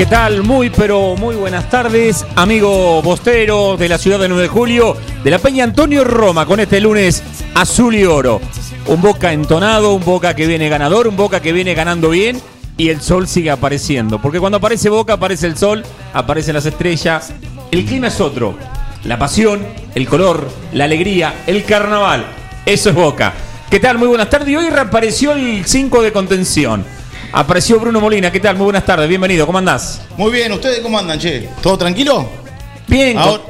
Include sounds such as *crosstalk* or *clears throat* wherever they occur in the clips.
¿Qué tal? Muy, pero muy buenas tardes, amigo bostero de la ciudad de 9 de julio, de la Peña Antonio Roma, con este lunes azul y oro. Un boca entonado, un boca que viene ganador, un boca que viene ganando bien y el sol sigue apareciendo. Porque cuando aparece boca, aparece el sol, aparecen las estrellas. El clima es otro. La pasión, el color, la alegría, el carnaval. Eso es boca. ¿Qué tal? Muy buenas tardes. Y hoy reapareció el 5 de contención. Apareció Bruno Molina, ¿qué tal? Muy buenas tardes, bienvenido, ¿cómo andás? Muy bien, ¿ustedes cómo andan, che? ¿Todo tranquilo? Bien, Ahora-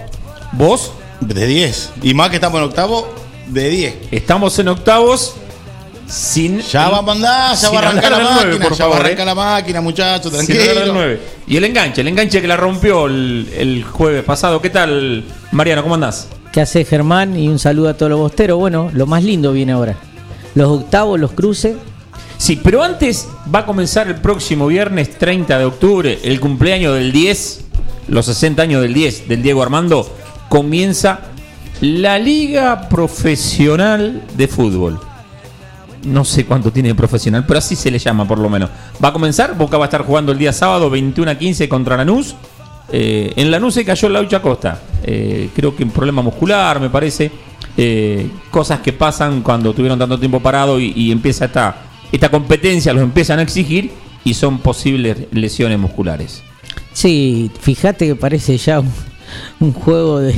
¿vos? De 10. Y más que estamos en octavo, de 10. Estamos en octavos sin. Ya vamos a andar, ya va a arrancar la máquina, nueve, por ya va a arrancar eh. la máquina, muchachos, tranquilo. nueve. Y el enganche, el enganche que la rompió el, el jueves pasado. ¿Qué tal, Mariano? ¿Cómo andás? ¿Qué hace Germán? Y un saludo a todos los bosteros. Bueno, lo más lindo viene ahora. Los octavos, los cruces. Sí, pero antes va a comenzar el próximo viernes 30 de octubre, el cumpleaños del 10, los 60 años del 10 del Diego Armando, comienza la Liga Profesional de Fútbol. No sé cuánto tiene de profesional, pero así se le llama por lo menos. Va a comenzar, Boca va a estar jugando el día sábado 21 a 15 contra Lanús. Eh, en Lanús se cayó Laucha Costa. Eh, creo que un problema muscular, me parece. Eh, cosas que pasan cuando tuvieron tanto tiempo parado y, y empieza esta, esta competencia, los empiezan a exigir y son posibles lesiones Sí, fíjate que parece ya un, juego de,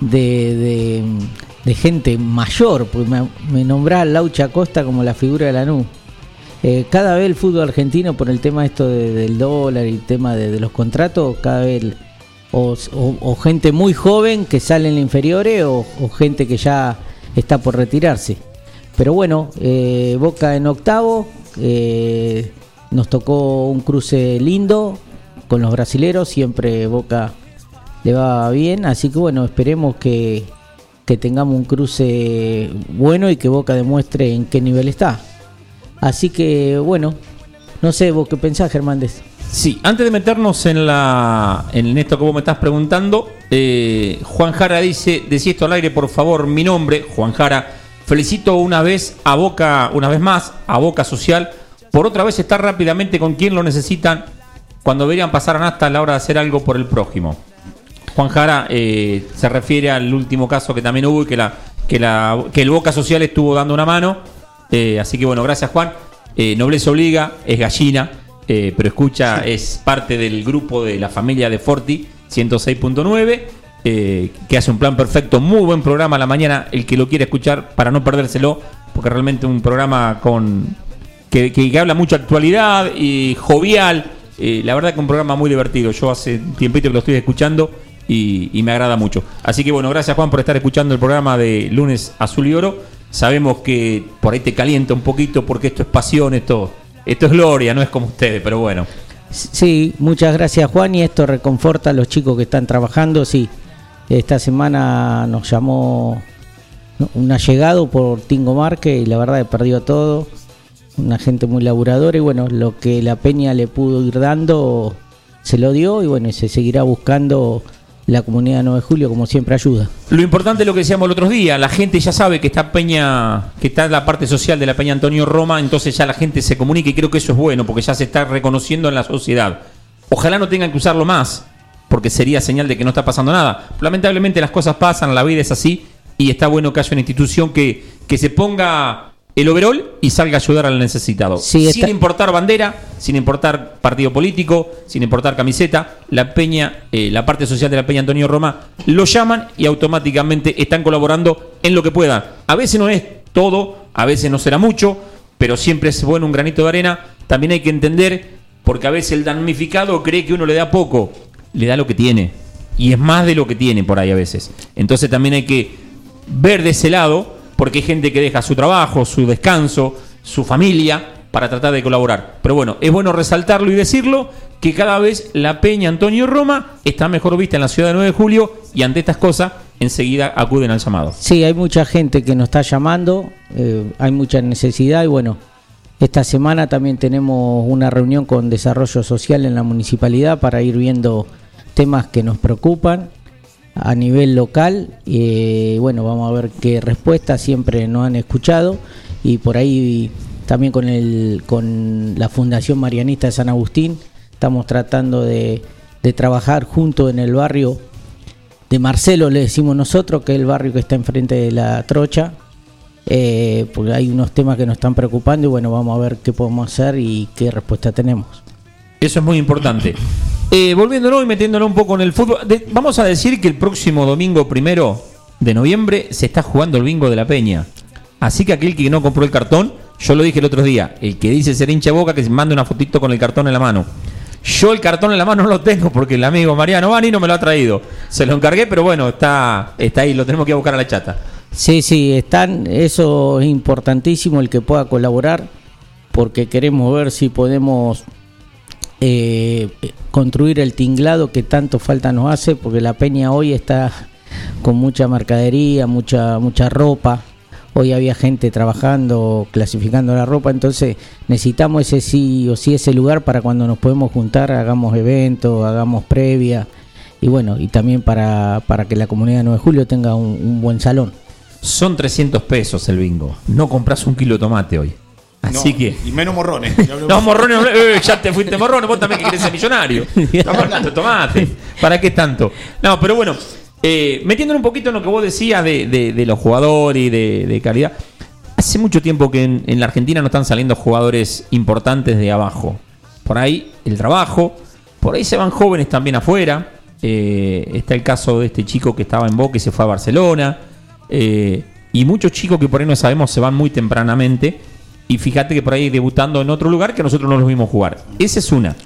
de, de- gente mayor, porque me, me Laucha Costa como la figura de la NU. cada vez el fútbol argentino, por el tema esto de- del dólar y el tema de, los contratos, cada vez o, gente muy joven que sale en la inferiores o gente que ya está por retirarse. Pero bueno, eh, Boca en octavo, eh, nos tocó un cruce lindo con los brasileros, siempre Boca le va bien, así que bueno, esperemos que, que tengamos un cruce bueno y que Boca demuestre en qué nivel está. Así que bueno, no sé, vos qué pensás, Germán, de eso? Sí, antes de meternos en la en esto que vos me estás preguntando, eh, Juan Jara dice, decí esto al aire, por favor, mi nombre, Juan Jara, felicito una vez a Boca, una vez más, a Boca Social, por otra vez estar rápidamente con quien lo necesitan cuando deberían pasar a Nasta a la hora de hacer algo por el prójimo. Juan Jara eh, se refiere al último caso que también hubo y que, la, que, la, que el Boca Social estuvo dando una mano. Eh, así que bueno, gracias Juan. Eh, Nobleza Obliga, es gallina, eh, pero escucha, es parte del grupo de la familia de Forti 106.9, eh, que hace un plan perfecto, muy buen programa a la mañana, el que lo quiere escuchar para no perdérselo, porque realmente un programa con que, que- habla mucha actualidad y jovial. eh, la verdad que un programa muy divertido. Yo hace tiempito que lo estoy escuchando y, y me agrada mucho. Así que bueno, gracias Juan por estar escuchando el programa de lunes azul y oro. Sabemos que por ahí te calienta un poquito porque esto es pasión, esto, esto es gloria, no es como ustedes, pero bueno. Sí, muchas gracias Juan y esto reconforta a los chicos que están trabajando. Sí, esta semana nos llamó un allegado por Tingo Marque y la verdad he perdido todo. Una gente muy laburadora y bueno, lo que la Peña le pudo ir dando se lo dio y bueno, se seguirá buscando la comunidad 9 de julio como siempre ayuda. Lo importante es lo que decíamos el otro día, la gente ya sabe que está Peña, que está la parte social de la Peña Antonio Roma, entonces ya la gente se comunica y creo que eso es bueno, porque ya se está reconociendo en la sociedad. Ojalá no tengan que usarlo más, porque sería señal de que no está pasando nada. Lamentablemente las cosas pasan, la vida es así, y está bueno que haya una institución que, que se ponga el overall y salga a ayudar al necesitado. Sí, sin importar bandera, sin importar partido político, sin importar camiseta, la Peña, eh, la parte social de la Peña Antonio Roma, lo llaman y automáticamente están colaborando en lo que puedan. A veces no es todo, a veces no será mucho, pero siempre es bueno un granito de arena. También hay que entender, porque a veces el damnificado cree que uno le da poco, le da lo que tiene. Y es más de lo que tiene por ahí a veces. Entonces también hay que ver de ese lado, porque hay gente que deja su trabajo, su descanso, su familia, para tratar de colaborar. Pero bueno, es bueno resaltarlo y decirlo que cada vez la Peña Antonio Roma está mejor vista en la ciudad de 9 de julio y ante estas cosas enseguida acuden al llamado. Sí, hay mucha gente que nos está llamando, eh, hay mucha necesidad y bueno, esta semana también tenemos una reunión con Desarrollo Social en la municipalidad para ir viendo temas que nos preocupan a nivel local. y bueno, vamos a ver qué respuestas siempre nos han escuchado y por ahí también con, el, con la Fundación Marianista de San Agustín estamos tratando de, de trabajar junto en el barrio de Marcelo, le decimos nosotros, que es el barrio que está enfrente de la trocha, eh, hay unos temas que nos están preocupando y bueno, vamos a ver qué podemos hacer y qué respuesta tenemos. Eso es muy importante. Eh, volviéndolo y metiéndolo un poco en el fútbol, vamos a decir que el próximo domingo primero de noviembre se está jugando el bingo de la Peña. Así que aquel que no compró el cartón, yo lo dije el otro día, el que dice ser hincha boca, que se mande una fotito con el cartón en la mano. Yo el cartón en la mano no lo tengo porque el amigo Mariano Bani no me lo ha traído. Se lo encargué, pero bueno, está, está ahí, lo tenemos que ir a buscar a la chata. Sí, sí, están, eso es importantísimo el que pueda colaborar, porque queremos ver si podemos eh, construir el tinglado que tanto falta nos hace, porque la peña hoy está con mucha mercadería, mucha, mucha ropa. Hoy había gente trabajando, clasificando la ropa, entonces necesitamos ese sí o sí ese lugar para cuando nos podemos juntar, hagamos eventos, hagamos previa y bueno, y también para, para que la comunidad de 9 de julio tenga un, un buen salón. Son 300 pesos el bingo. No compras un kilo de tomate hoy. Así No, que. Y menos morrones. *laughs* No, morrones, eh, ya te fuiste morrones, vos también que querés ser millonario. *laughs* Estamos hablando de tomate. ¿Para qué tanto? No, pero bueno, eh, metiéndole un poquito en lo que vos decías de, de- de los jugadores y de, de calidad. Hace mucho tiempo que en, en la Argentina no están saliendo jugadores importantes de abajo. Por ahí el trabajo, por ahí se van jóvenes también afuera. Eh, está el caso de este chico que estaba en Boca y se fue a Barcelona. Eh, y muchos chicos que por ahí no sabemos se van muy tempranamente. Y fíjate que por ahí debutando en otro lugar que nosotros no los vimos jugar. Esa es una.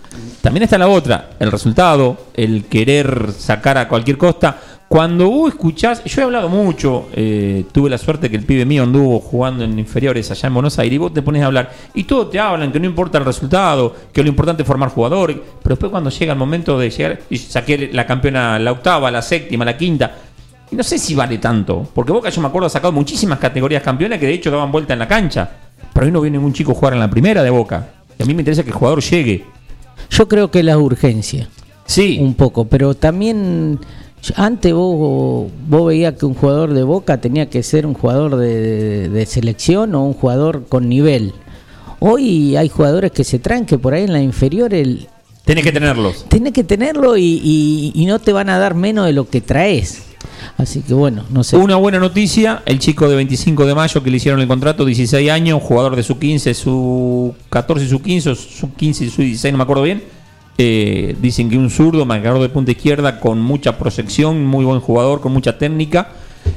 También está la otra, el resultado, el querer sacar a cualquier costa. Cuando vos escuchás, yo he hablado mucho, eh, tuve la suerte que el pibe mío anduvo jugando en inferiores allá en Buenos Aires y vos te pones a hablar y todos te hablan que no importa el resultado, que lo importante es formar jugadores, pero después cuando llega el momento de llegar, y saqué la campeona, la octava, la séptima, la quinta, y no sé si vale tanto, porque Boca yo me acuerdo ha sacado muchísimas categorías campeonas que de hecho daban vuelta en la cancha, pero hoy no viene ningún chico a jugar en la primera de Boca. Y a mí me interesa que el jugador llegue. Yo creo que la urgencia, Sí, un poco, pero también antes vos, vos veías que un jugador de Boca tenía que ser un jugador de, de- de selección o un jugador con nivel. Hoy hay jugadores que se traen que por ahí en la inferior el, tenés que tenerlos. tenés que tenerlo y, y- y no te van a dar menos de lo que traes. Así que bueno, no sé. Una buena noticia, el chico de 25 de mayo que le hicieron el contrato, 16 años, jugador de su 15, su 14 y su 15, su 15 y su 16, no me acuerdo bien. Eh, dicen que un zurdo, marcador de punta izquierda, con mucha proyección, muy buen jugador, con mucha técnica.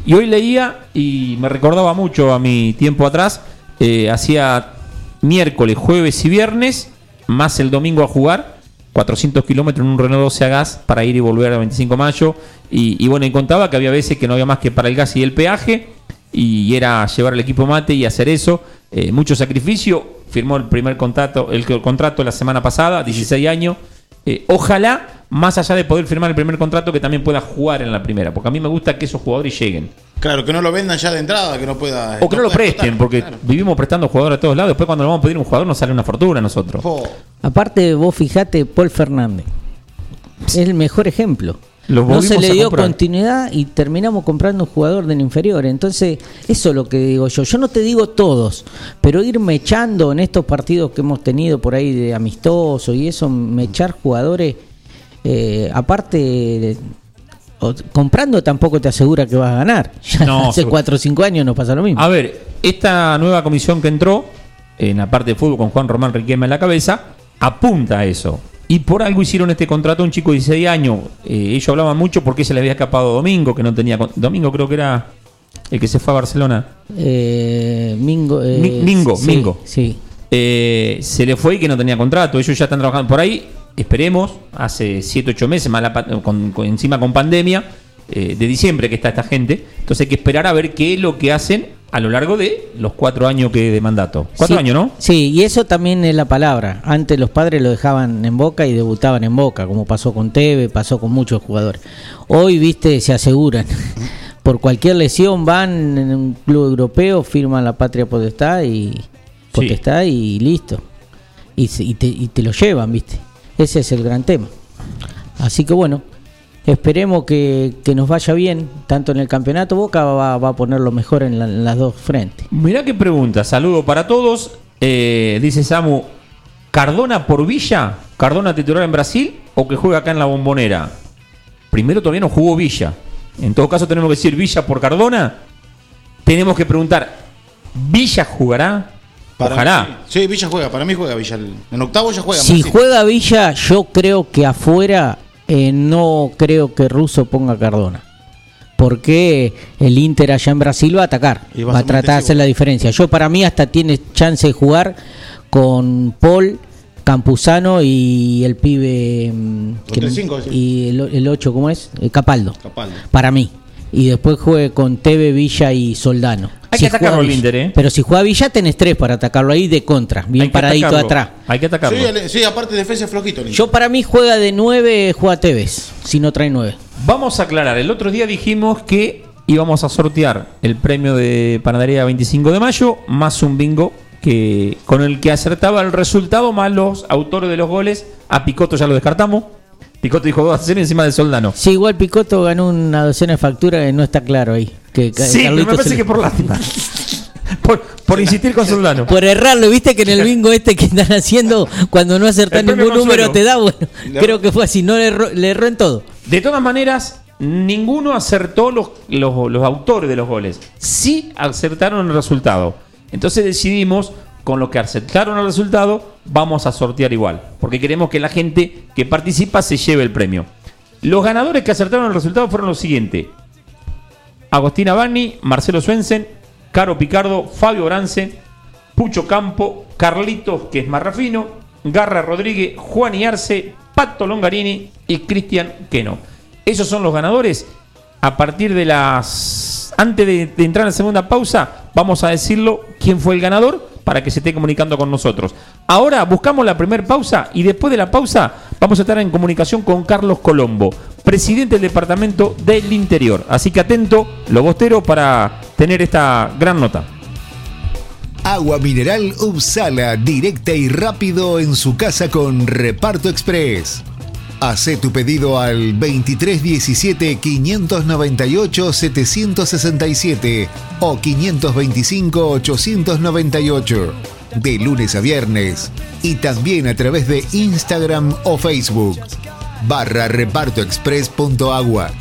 Y hoy leía y me recordaba mucho a mi tiempo atrás, eh, hacía miércoles, jueves y viernes, más el domingo a jugar, 400 kilómetros en un Renault 12 a gas para ir y volver a 25 de mayo. Y, bueno, y contaba que había veces que no había más que para el gas y el peaje, y era llevar el equipo mate y hacer eso. Eh, mucho sacrificio. Firmó el primer contrato, el, el contrato la semana pasada, 16 años. Eh, ojalá, más allá de poder firmar el primer contrato, que también pueda jugar en la primera, porque a mí me gusta que esos jugadores lleguen. Claro, que no lo vendan ya de entrada, que no pueda. O que no lo presten, explotar. porque Claro. vivimos prestando jugadores a todos lados. Después, cuando le vamos a pedir un jugador, nos sale una fortuna a nosotros. Aparte, vos fijate, Paul Fernández. Es el mejor ejemplo. Lo no se le a dio continuidad y terminamos comprando un jugador del inferior. Entonces, eso es lo que digo yo. Yo no te digo todos, pero irme echando en estos partidos que hemos tenido por ahí de amistoso y eso, me echar jugadores, eh, aparte, de- o- comprando tampoco te asegura que vas a ganar. *laughs* Ya No, hace seguro. 4 o 5 años nos pasa lo mismo. A ver, esta nueva comisión que entró en la parte de fútbol con Juan Román Riquelme en la cabeza apunta a eso. Y por algo hicieron este contrato a un chico de 16 años. Eh, ellos hablaban mucho porque se le había escapado Domingo, que no tenía. Domingo creo que era El que se fue a Barcelona. Eh, Mingo. eh, Mi- Mingo, sí, Mingo. Sí. Eh, se le fue y que no tenía contrato. Ellos ya están trabajando por ahí. Esperemos, hace 7, 8 meses, más la con, con- encima con pandemia, eh, de diciembre que está esta gente. Entonces hay que esperar a ver qué es lo que hacen a lo largo de los cuatro años que de mandato. Cuatro Sí, años, ¿no? Sí, y eso también es la palabra. Antes los padres lo dejaban en boca y debutaban en boca, como pasó con Teve, pasó con muchos jugadores. Hoy, viste, se aseguran. *laughs* Por cualquier lesión van en un club europeo, firman la patria potestad y potestad y listo. Y, y te, y te lo llevan, viste. Ese es el gran tema. Así que bueno, esperemos que, que nos vaya bien, tanto en el campeonato. Boca va, va a poner lo mejor en las dos frentes. Mirá qué pregunta. Saludo para todos. Eh, dice Samu, ¿Cardona por Villa? ¿Cardona titular en Brasil o que juega acá en la bombonera? Primero todavía no jugó Villa. En todo caso tenemos que decir Villa por Cardona. Tenemos que preguntar, ¿Villa jugará? Ojalá. mí, sí, Villa juega, para mí juega Villa. En octavo ya juega. Si juega Villa, yo creo que afuera eh, no creo que Russo ponga a Cardona. Porque el Inter allá en Brasil va a atacar, Y va a va a tratar de hacer la diferencia. Yo para mí hasta tiene chance de jugar con Paul, Campuzano y el pibe... mm, el cinco, sí. y el, el 8, ¿cómo es? Eh, Capaldo. Capaldo. Para mí. Y después juegue con Teve, Villa y Soldano. Hay que atacarlo al Inter, ¿eh? Pero si juega Villa tenés tres para atacarlo ahí de contra, bien paradito atacarlo. atrás. Hay que atacarlo. Sí, aparte defensa es flojito. Yo para mí juega de 9, juega Tevez, si no trae 9. Vamos a aclarar, el otro día dijimos que íbamos a sortear el premio de panadería 25 de mayo, más un bingo que con el que acertaba el resultado, más los autores de los goles. A Picoto ya lo descartamos. Picoto dijo 2 a 0 encima de Soldano. Sí, igual Picotto ganó una docena de facturas que no está claro ahí. Que Sí, pero me parece le- que por lástima. *laughs* por, por insistir con Soldano. *laughs* Por errarlo, viste que en el bingo este que están haciendo, cuando no premio ningún número te da, bueno, creo que fue así, no le erró, le erró en todo. De todas maneras, ninguno acertó los, los, los autores de los goles. Sí acertaron el resultado. Entonces decidimos, con los que acertaron el resultado, vamos a sortear igual. Porque queremos que la gente que participa se lleve el premio. Los ganadores que acertaron el resultado fueron los siguientes. Agostina Bani, Marcelo Swensen, Caro Picardo, Fabio Brance, Pucho Campo, Carlitos, que es Marrafino, Garra Rodríguez, Juan Iarce, Pato Longarini y Cristian Queno. Esos son los ganadores. A partir de las. Antes de, de entrar en la segunda pausa, vamos a decirlo quién fue el ganador para que se esté comunicando con nosotros. Ahora buscamos la primera pausa y después de la pausa vamos a estar en comunicación con Carlos Colombo, presidente del Departamento del Interior. Así que atento, Lobostero, para tener esta gran nota. Agua mineral Upsala, directa y rápido en su casa con Reparto Express. Hacé tu pedido al 2317 598 767 o 525 898 de lunes a viernes y también a través de Instagram o Facebook barra repartoexpress.agua.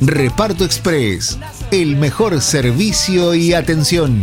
Reparto Express, el mejor servicio y atención.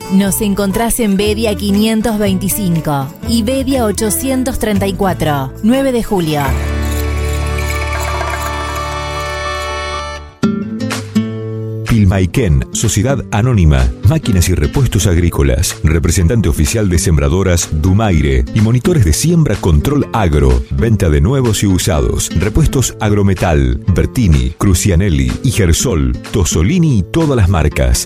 Nos encontrás en Bedia 525 y Bedia 834, 9 de julio. Pilmaiken, Sociedad Anónima, Máquinas y Repuestos Agrícolas, representante oficial de sembradoras Dumaire y monitores de siembra Control Agro, venta de nuevos y usados, repuestos Agrometal, Bertini, Crucianelli y Gersol, Tosolini y todas las marcas.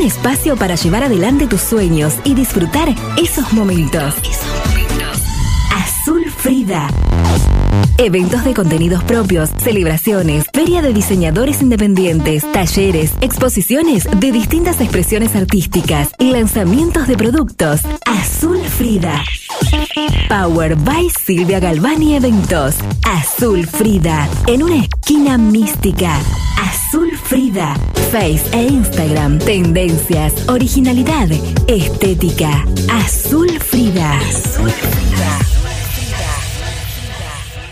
Un espacio para llevar adelante tus sueños y disfrutar esos momentos. Azul Frida. Eventos de contenidos propios, celebraciones, feria de diseñadores independientes, talleres, exposiciones de distintas expresiones artísticas y lanzamientos de productos. Azul Frida. Power by Silvia Galvani Eventos. Azul Frida. En una esquina mística. Frida. Face e Instagram. Tendencias, originalidad, estética. Azul Frida. Azul Frida.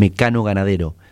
Mecano Ganadero,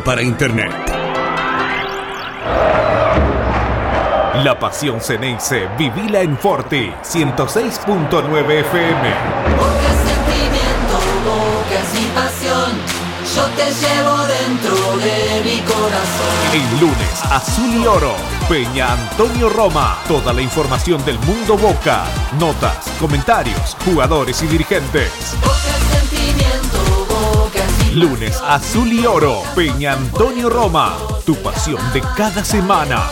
para Internet. La pasión Ceneice, vivila en Forti, 106.9 FM. Porque sentimiento, bocas y pasión, yo te llevo dentro de mi corazón. El lunes, Azul y Oro, Peña Antonio Roma. Toda la información del mundo Boca, notas, comentarios, jugadores y dirigentes. Porque Lunes, Azul y Oro, Peña Antonio Roma. Tu pasión de cada semana.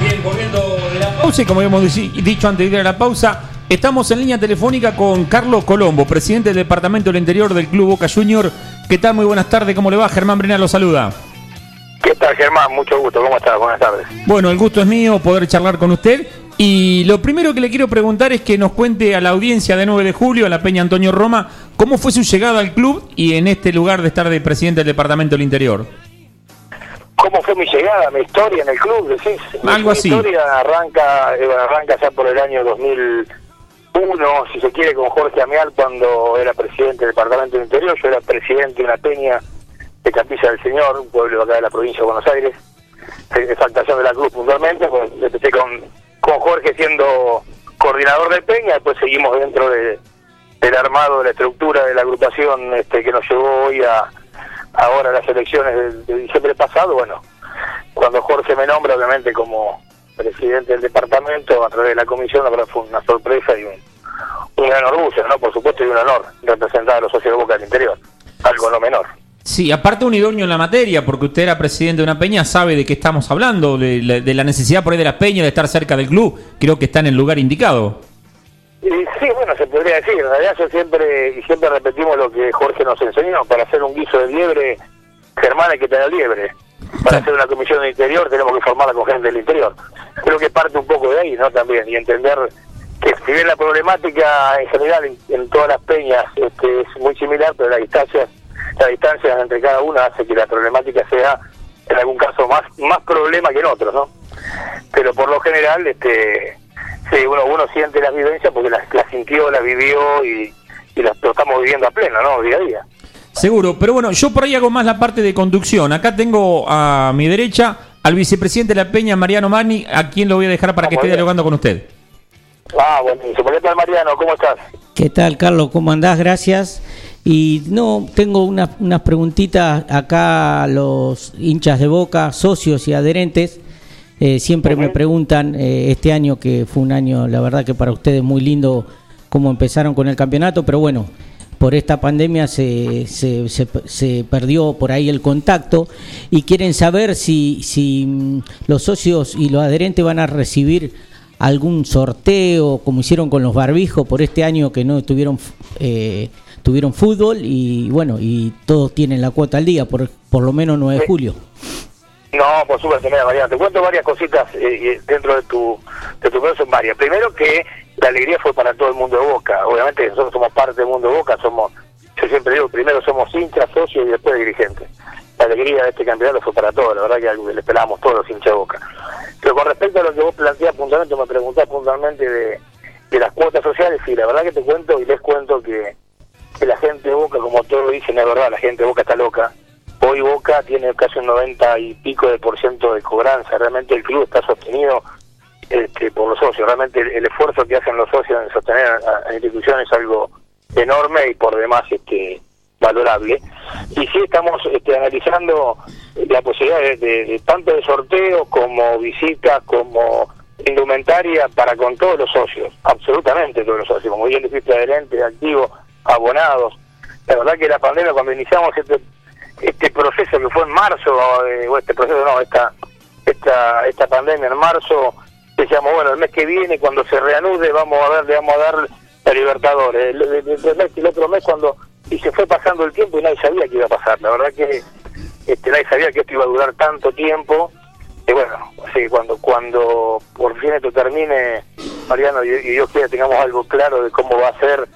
Bien, volviendo de la pausa y como habíamos dicho antes de ir a la pausa, estamos en línea telefónica con Carlos Colombo, presidente del Departamento del Interior del Club Boca Junior. ¿Qué tal? Muy buenas tardes, ¿cómo le va? Germán Brenal lo saluda. ¿Qué tal, Germán? Mucho gusto. ¿Cómo estás? Buenas tardes. Bueno, el gusto es mío poder charlar con usted Y lo primero que le quiero preguntar es que nos cuente a la audiencia de 9 de julio, a la Peña Antonio Roma, cómo fue su llegada al club y en este lugar de estar de presidente del Departamento del Interior. ¿Cómo fue mi llegada, mi historia en el club? Decís? Algo mi así. historia arranca, eh, arranca ya por el año 2001, si se quiere, con Jorge Amial cuando era presidente del Departamento del Interior. Yo era presidente de una peña de Capilla del Señor, un pueblo acá de la provincia de Buenos Aires, eh, exaltación de la cruz puntualmente. Pues, empecé con, con Jorge siendo coordinador de peña, después seguimos dentro de, del armado de la estructura de la agrupación este, que nos llevó hoy a ahora las elecciones de, de diciembre pasado. Bueno, cuando Jorge me nombra, obviamente, como presidente del departamento, a través de la comisión, la verdad fue una sorpresa y un, un gran orgullo, ¿no? Por supuesto, y un honor representar a los socios de Boca del Interior, algo no menor. Sí, aparte un idóneo en la materia, porque usted era presidente de una peña, sabe de qué estamos hablando, de, la- de la necesidad por ahí de la peña de estar cerca del club. Creo que está en el lugar indicado. Y sí, bueno, se podría decir, en realidad yo siempre, y siempre repetimos lo que Jorge nos enseñó, para hacer un guiso de liebre, Germán hay que tener liebre. Para hacer una comisión de interior tenemos que formarla con gente del interior. Creo que parte un poco de ahí, ¿no? También, y entender que si bien la problemática en general en, en todas las peñas este, es muy similar, pero las distancias, las distancias entre cada una hace que la problemática sea en algún caso más, más problema que en otros, ¿no? Pero por lo general, este, sí, uno, uno siente las vivencias porque las, las sintió, las vivió y, y las lo estamos viviendo a pleno, ¿no? Día a día. Seguro, pero bueno, yo por ahí hago más la parte de conducción. Acá tengo a mi derecha al vicepresidente de la Peña, Mariano Mani, a quien lo voy a dejar para que esté dialogando con usted. Ah, buenísimo. ¿Qué tal, Mariano? ¿Cómo estás? ¿Qué tal, Carlos? ¿Cómo andás? Gracias. Y no, tengo unas, unas preguntitas acá a los hinchas de Boca, socios y adherentes. Eh, siempre me preguntan eh, este año, que fue un año, la verdad que para ustedes muy lindo cómo empezaron con el campeonato, pero bueno, por esta pandemia se, se, se- se perdió por ahí el contacto y quieren saber si, si mm, los socios y los adherentes van a recibir algún sorteo como hicieron con los barbijos por este año que no tuvieron eh, tuvieron fútbol y bueno y todos tienen la cuota al día por por lo menos 9 de julio No, por supuesto, mira, Mariano, te cuento varias cositas eh, dentro de tu de tu son varias. Primero que la alegría fue para todo el mundo de Boca. Obviamente nosotros somos parte del mundo de Boca, somos, yo siempre digo, primero somos hinchas, socios y después dirigentes. La alegría de este campeonato fue para todos, la verdad que algo le esperábamos todos los hinchas de Boca. Pero con respecto a lo que vos planteas puntualmente, me preguntás puntualmente de, de las cuotas sociales, sí, la verdad que te cuento y les cuento que, que la gente de Boca, como todos dicen, es verdad, la gente de Boca está loca. Hoy Boca tiene casi un 90 y pico de por ciento de cobranza. Realmente el club está sostenido este, por los socios. Realmente el, esfuerzo que hacen los socios en sostener a, la institución es algo enorme y por demás este, valorable. Y sí estamos este, analizando la posibilidad de, de- tanto de sorteos como visitas, como indumentaria para con todos los socios, absolutamente todos los socios, como bien dijiste, adherentes, activos, abonados. La verdad que la pandemia, cuando iniciamos este este proceso que fue en marzo, eh, o este proceso no, esta, esta, esta pandemia en marzo, decíamos, bueno, el mes que viene, cuando se reanude, vamos a ver, le vamos a dar la Libertadores. El, el- el el otro mes, cuando, y se fue pasando el tiempo y nadie sabía que iba a pasar. La verdad que este, nadie sabía que esto iba a durar tanto tiempo. Y bueno, así que cuando, cuando por fin esto termine, Mariano, y, y Dios quiera tengamos algo claro de cómo va a ser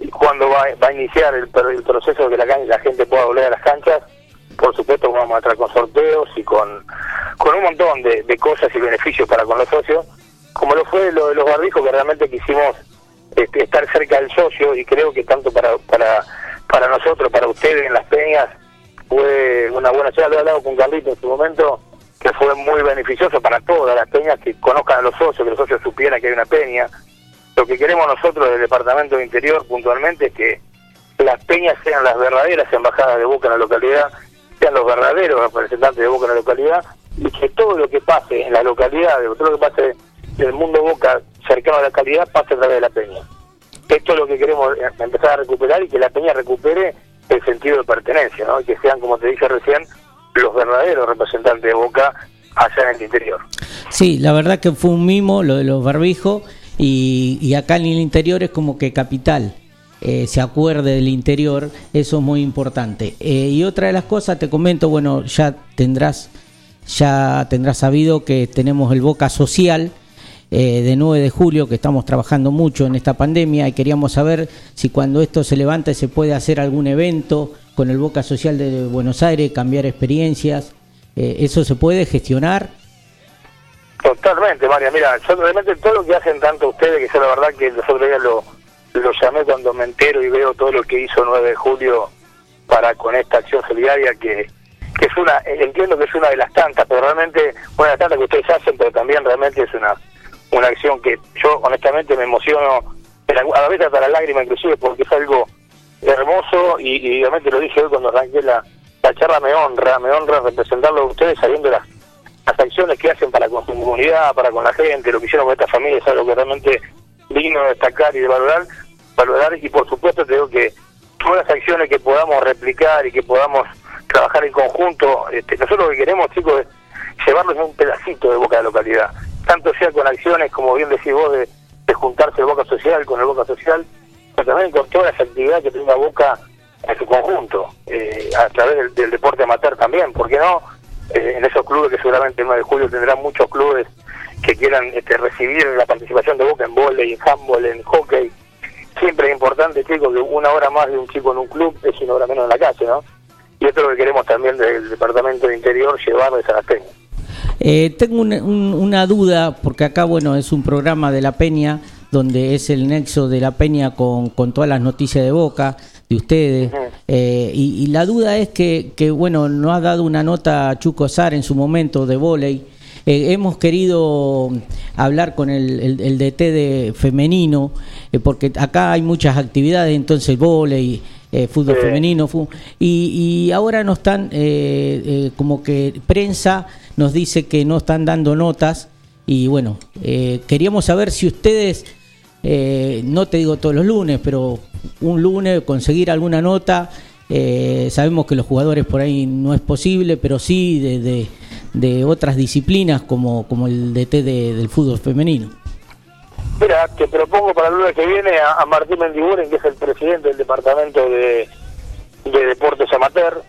y cuándo va, va a iniciar el, el proceso de que la, la gente pueda volver a las canchas, por supuesto vamos a entrar con sorteos y con, con un montón de, cosas y beneficios para con los socios, como lo fue lo de los barbijos, que realmente quisimos este, estar cerca del socio y creo que tanto para, para, para nosotros, para ustedes en las peñas, fue una buena charla. Lo he hablado con Carlito en su momento, que fue muy beneficioso para todas las peñas que conozcan a los socios, que los socios supieran que hay una peña. Lo que queremos nosotros del Departamento de Interior puntualmente es que las peñas sean las verdaderas embajadas de Boca en la localidad, los verdaderos representantes de Boca en la localidad y que todo lo que pase en la localidad, todo lo que pase en el mundo Boca cercano a la localidad pase a través de la peña. Esto es lo que queremos eh, empezar a recuperar y que la peña recupere el sentido de pertenencia, ¿no? Y que sean, como te dije recién, los verdaderos representantes de Boca allá en el interior. Sí, la verdad que fue un mimo lo de los barbijos y, y acá en el interior es como que capital. Eh, se acuerde del interior, eso es muy importante. Eh, y otra de las cosas, te comento, bueno, ya tendrás, ya tendrás sabido que tenemos el Boca Social, eh, de 9 de julio, que estamos trabajando mucho en esta pandemia y queríamos saber si cuando esto se levante se puede hacer algún evento con el Boca Social de Buenos Aires, cambiar experiencias. Eh, ¿Eso se puede gestionar? Totalmente, María. Mira, yo realmente todo lo que hacen tanto ustedes, que yo la verdad que los otros días lo, lo llamé cuando me entero y veo todo lo que hizo 9 de julio para con esta acción solidaria que, es una, entiendo que es una de las tantas, pero realmente una de las tantas que ustedes hacen, pero también realmente es una, una acción que yo honestamente me emociono, a veces hasta la lágrima inclusive, porque es algo hermoso y, y realmente lo dije hoy cuando arranqué la, la charla, me honra, me honra representarlo a ustedes sabiendo las, las acciones que hacen para con su comunidad, para con la gente, lo que hicieron con esta familia, es algo que realmente digno de destacar y de valorar, valorar y por supuesto creo que todas las acciones que podamos replicar y que podamos trabajar en conjunto, este, nosotros lo que queremos chicos es llevarnos un pedacito de Boca de localidad, tanto sea con acciones como bien decís vos de, juntarse el Boca Social con el Boca Social, pero también con todas las actividades que tenga Boca en su conjunto, eh, a través del, deporte amateur también, porque no? Eh, en esos clubes que seguramente el 9 de julio tendrán muchos clubes que quieran este, recibir la participación de Boca en volei, en handball, en hockey. Siempre es importante, chicos, que una hora más de un chico en un club es una hora menos en la calle, ¿no? Y esto es lo que queremos también del Departamento de Interior, llevarles a la Peña. Eh, tengo una duda, porque acá, bueno, es un programa de La Peña, donde es el nexo de La Peña con, con todas las noticias de Boca, de ustedes. Eh, y, la duda es que, que, bueno, no ha dado una nota Chuco Sar en su momento de volei eh, hemos querido hablar con el, el, DT de femenino, eh, porque acá hay muchas actividades, entonces volei, eh, fútbol femenino, y, y, ahora nos están, como que prensa nos dice que no están dando notas, y bueno, queríamos saber si ustedes, no te digo todos los lunes, pero un lunes conseguir alguna nota, sabemos que los jugadores por ahí no es posible, pero sí de de otras disciplinas como, como el DT de, del fútbol femenino. Mira, te propongo para el lunes que viene a, Martín Mendiguren, que es el presidente del Departamento de, de Deportes Amateur,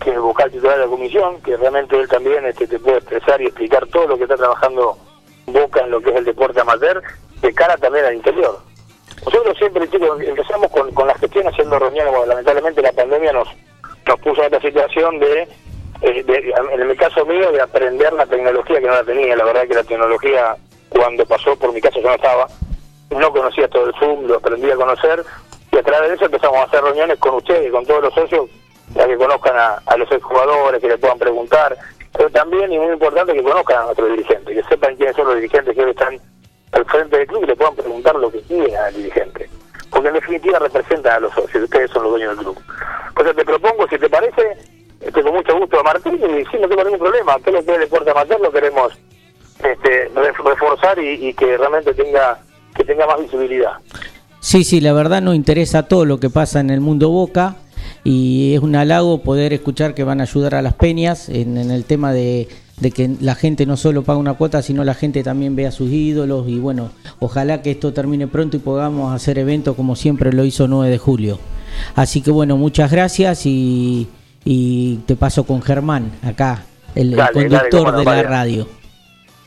que es el vocal titular de la comisión, que realmente él también este, te puede expresar y explicar todo lo que está trabajando Boca en lo que es el deporte amateur, de cara también al interior. Nosotros siempre, chicos, empezamos con, con la gestión haciendo reuniones, bueno, lamentablemente la pandemia nos, nos puso en esta situación de eh, en el caso mío, de aprender la tecnología que no la tenía. La verdad que la tecnología, cuando pasó por mi casa, yo no estaba. No conocía todo el Zoom, lo aprendí a conocer. Y a través de eso empezamos a hacer reuniones con ustedes, con todos los socios, para que conozcan a, los jugadores, que le puedan preguntar. Pero también, y muy importante, que conozcan a nuestros dirigentes, que sepan quiénes son los dirigentes que están al frente del club y le puedan preguntar lo que quieran al dirigente. Porque en definitiva representan a los socios, ustedes son los dueños del club. Pues te propongo, si te parece, este, con mucho gusto a Martín y sí, no tengo ningún problema. Todo lo que es deporte amateur lo queremos este, reforzar y, que realmente tenga que tenga más visibilidad. Sí, sí, la verdad nos interesa todo lo que pasa en el mundo Boca y es un halago poder escuchar que van a ayudar a las peñas en, el tema de, de, que la gente no solo paga una cuota, sino la gente también vea sus ídolos y bueno, ojalá que esto termine pronto y podamos hacer eventos como siempre lo hizo 9 de julio. Así que bueno, muchas gracias y y te paso con Germán acá, el, conductor de la radio.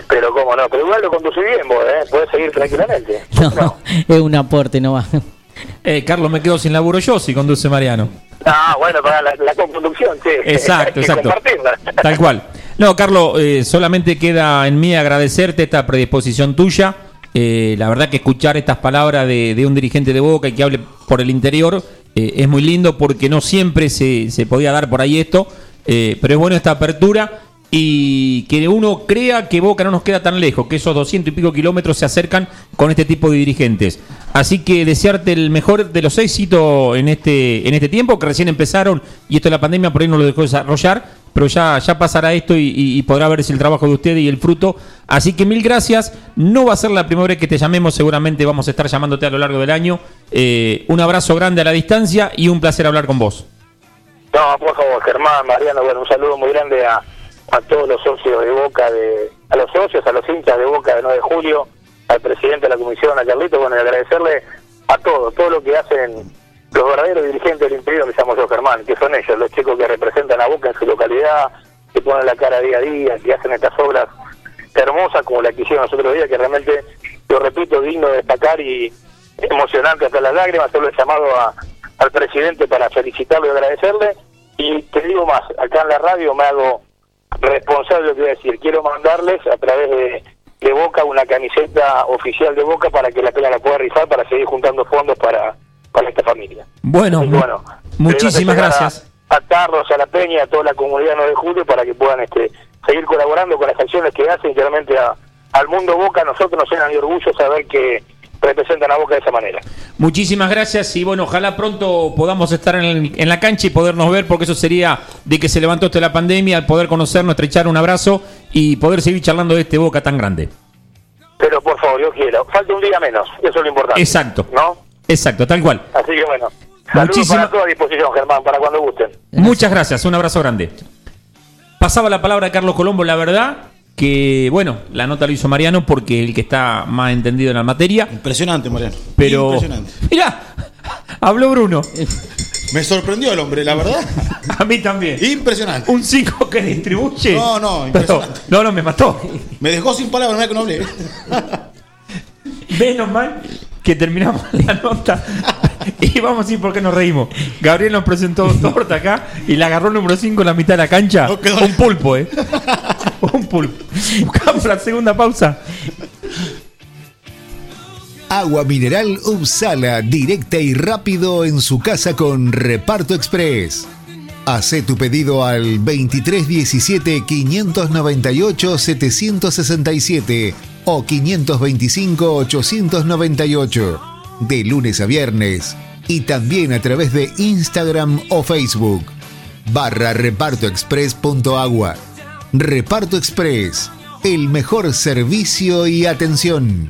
Pero cómo no, pero igual lo conducí bien vos, ¿eh? Puedes seguir tranquilamente. *laughs* No, es un aporte no va Eh, Carlos, me quedo sin laburo yo si conduce Mariano. Ah, bueno, para la, la conducción, sí. Exacto, *laughs* exacto. Tal cual. No, Carlos, eh, solamente queda en mí agradecerte esta predisposición tuya. Eh, la verdad que escuchar estas palabras de, un dirigente de Boca y que hable por el interior eh, es muy lindo porque no siempre se, se podía dar por ahí esto, eh, pero es bueno esta apertura y que uno crea que Boca no nos queda tan lejos, que esos 200 y pico kilómetros se acercan con este tipo de dirigentes. Así que desearte el mejor de los éxitos en este, en este tiempo, que recién empezaron y esto de la pandemia por ahí no lo dejó desarrollar, pero ya, ya pasará esto y, podrá verse el trabajo de ustedes y el fruto. Así que mil gracias. No va a ser la primera vez que te llamemos, seguramente vamos a estar llamándote a lo largo del año. Eh, un abrazo grande a la distancia y un placer hablar con vos. No, por favor, Germán, Mariano, bueno, un saludo muy grande a, a todos los socios de Boca, de, a los socios, a los hinchas de Boca de 9 de julio, al presidente de la comisión, a Carlito, bueno, y agradecerle a todos, todo lo que hacen los verdaderos dirigentes del imperio que llamo yo Germán, que son ellos, los chicos que representan a Boca en su localidad, que ponen la cara día a día, que hacen estas obras hermosa como la que hicieron los otros días, que realmente, lo repito, digno de destacar y emocionante hasta las lágrimas. Solo he llamado al presidente para felicitarlo y agradecerle. Y te digo más, acá en la radio me hago responsable de decir. Quiero mandarles a través de, de Boca una camiseta oficial de Boca para que la pena la pueda rifar para seguir juntando fondos para, para esta familia. Bueno, que, bueno, muchísimas gracias. A, a Carlos, a la Peña, a toda la comunidad 9 de julio para que puedan este, seguir colaborando con las acciones que hacen, y realmente a- al mundo Boca. A nosotros nos llena de orgullo saber que representan a Boca de esa manera. Muchísimas gracias y bueno, ojalá pronto podamos estar en, el- en la cancha y podernos ver porque eso sería de que se levantó usted la pandemia, poder conocernos, estrechar un abrazo y poder seguir charlando de este Boca tan grande. Pero por favor, yo quiero. Falta un día menos, eso es lo importante. Exacto. ¿No? Exacto, tal cual. Así que bueno. Saludos Muchísima- para toda disposición, Germán, para cuando gusten. Muchas gracias, un abrazo grande. Pasaba la palabra a Carlos Colombo, la verdad que, bueno, la nota lo hizo Mariano porque el que está más entendido en la materia. Impresionante, Mariano. Pero, Impresionante. mira, habló Bruno. Me sorprendió el hombre, la verdad. *laughs* A mí también. Impresionante. Un 5 que distribuye. No, no, Pero- impresionante. no, no, me mató. Me dejó sin palabras, mira que no hablé. Menos mal que terminamos *laughs* la nota. Y vamos a ir por qué nos reímos. Gabriel nos presentó *laughs* torta acá y la agarró el número 5 en la mitad de la cancha. *laughs* Un pulpo, ¿eh? Un pulpo. Buscamos la segunda pausa. Agua mineral Upsala, directa y rápido en su casa con Reparto Express. Hacé tu pedido al 2317 598 767 o 525 898 de lunes a viernes y también a través de Instagram o Facebook barra repartoexpress.agua. Reparto Express, el mejor servicio y atención.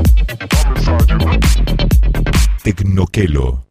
Tecnoquelo.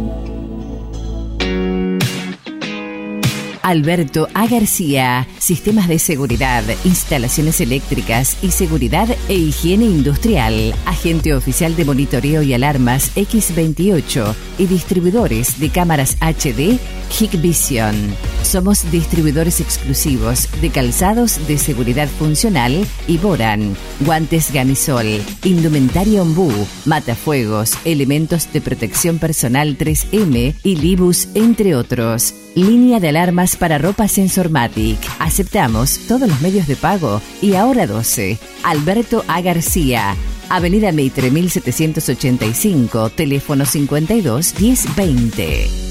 Alberto A. García, sistemas de seguridad, instalaciones eléctricas y seguridad e higiene industrial, agente oficial de monitoreo y alarmas X28 y distribuidores de cámaras HD Hikvision. Somos distribuidores exclusivos de calzados de seguridad funcional y Boran, guantes Gamisol, indumentaria Ombú, matafuegos, elementos de protección personal 3M y Libus, entre otros. Línea de alarmas para ropa Sensormatic. Aceptamos todos los medios de pago y ahora 12. Alberto A. García. Avenida Mitre 1785, teléfono 52 1020.